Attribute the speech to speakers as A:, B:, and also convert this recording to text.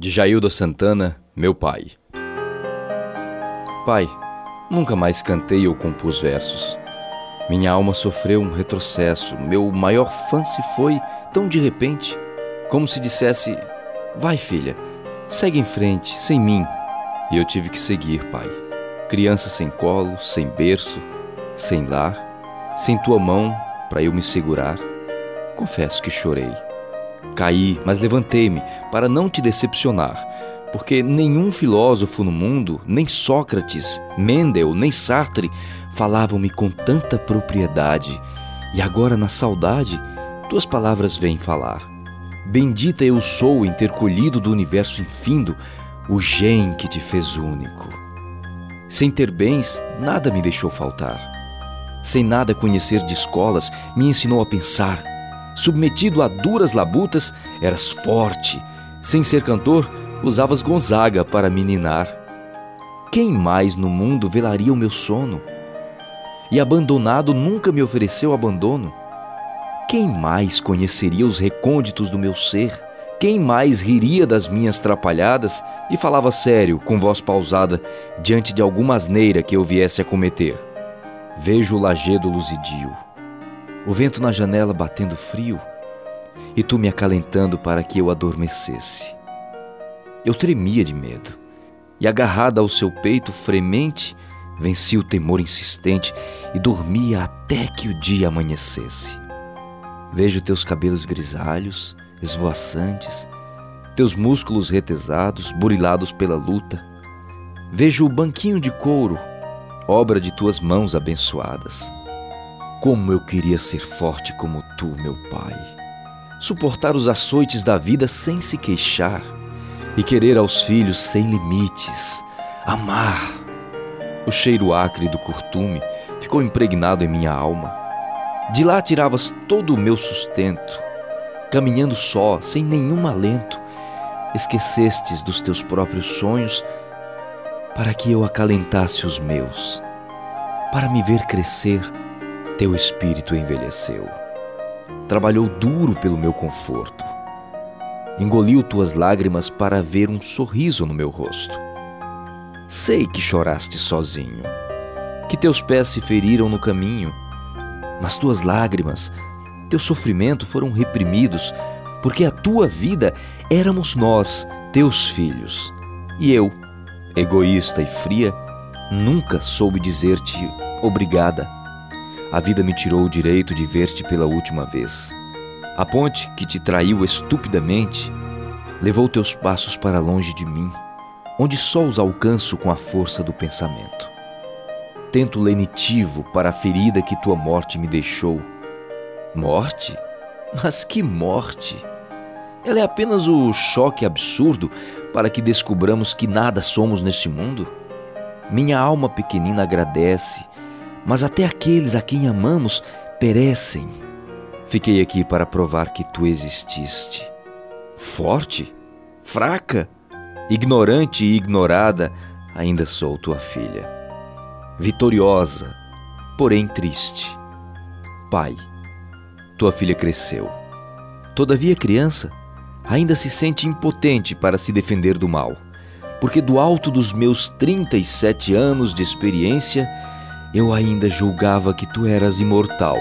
A: De Jailda Santana, meu pai. Pai, nunca mais cantei ou compus versos. Minha alma sofreu um retrocesso. Meu maior fã se foi tão de repente, como se dissesse: Vai, filha, segue em frente, sem mim. E eu tive que seguir, pai. Criança sem colo, sem berço, sem lar, sem tua mão para eu me segurar. Confesso que chorei. Caí, mas levantei-me para não te decepcionar, porque nenhum filósofo no mundo, nem Sócrates, Mendel, nem Sartre, falavam-me com tanta propriedade, e agora na saudade, tuas palavras vêm falar. Bendita eu sou em ter colhido do universo infindo o gem que te fez único. Sem ter bens, nada me deixou faltar. Sem nada conhecer de escolas, me ensinou a pensar, Submetido a duras labutas, eras forte. Sem ser cantor, usavas Gonzaga para me ninar. Quem mais no mundo velaria o meu sono? E abandonado nunca me ofereceu abandono. Quem mais conheceria os recônditos do meu ser? Quem mais riria das minhas trapalhadas e falava sério, com voz pausada, diante de alguma asneira que eu viesse a cometer? Vejo o lajedo luzidio o vento na janela batendo frio e tu me acalentando para que eu adormecesse. Eu tremia de medo e, agarrada ao seu peito fremente, venci o temor insistente e dormia até que o dia amanhecesse. Vejo teus cabelos grisalhos, esvoaçantes, teus músculos retesados, burilados pela luta. Vejo o banquinho de couro, obra de tuas mãos abençoadas. Como eu queria ser forte como tu, meu pai. Suportar os açoites da vida sem se queixar e querer aos filhos sem limites. Amar. O cheiro acre do curtume ficou impregnado em minha alma. De lá tiravas todo o meu sustento. Caminhando só, sem nenhum alento, esquecestes dos teus próprios sonhos para que eu acalentasse os meus, para me ver crescer teu espírito envelheceu. Trabalhou duro pelo meu conforto. Engoliu tuas lágrimas para ver um sorriso no meu rosto. Sei que choraste sozinho, que teus pés se feriram no caminho, mas tuas lágrimas, teu sofrimento foram reprimidos, porque a tua vida éramos nós, teus filhos. E eu, egoísta e fria, nunca soube dizer-te obrigada a vida me tirou o direito de ver-te pela última vez. A ponte que te traiu estupidamente levou teus passos para longe de mim, onde só os alcanço com a força do pensamento. Tento lenitivo para a ferida que tua morte me deixou. Morte? Mas que morte! Ela é apenas o choque absurdo para que descubramos que nada somos neste mundo. Minha alma pequenina agradece mas até aqueles a quem amamos perecem. Fiquei aqui para provar que tu exististe. Forte, fraca, ignorante e ignorada, ainda sou tua filha. Vitoriosa, porém triste. Pai, tua filha cresceu. Todavia, criança, ainda se sente impotente para se defender do mal, porque do alto dos meus 37 anos de experiência, eu ainda julgava que tu eras imortal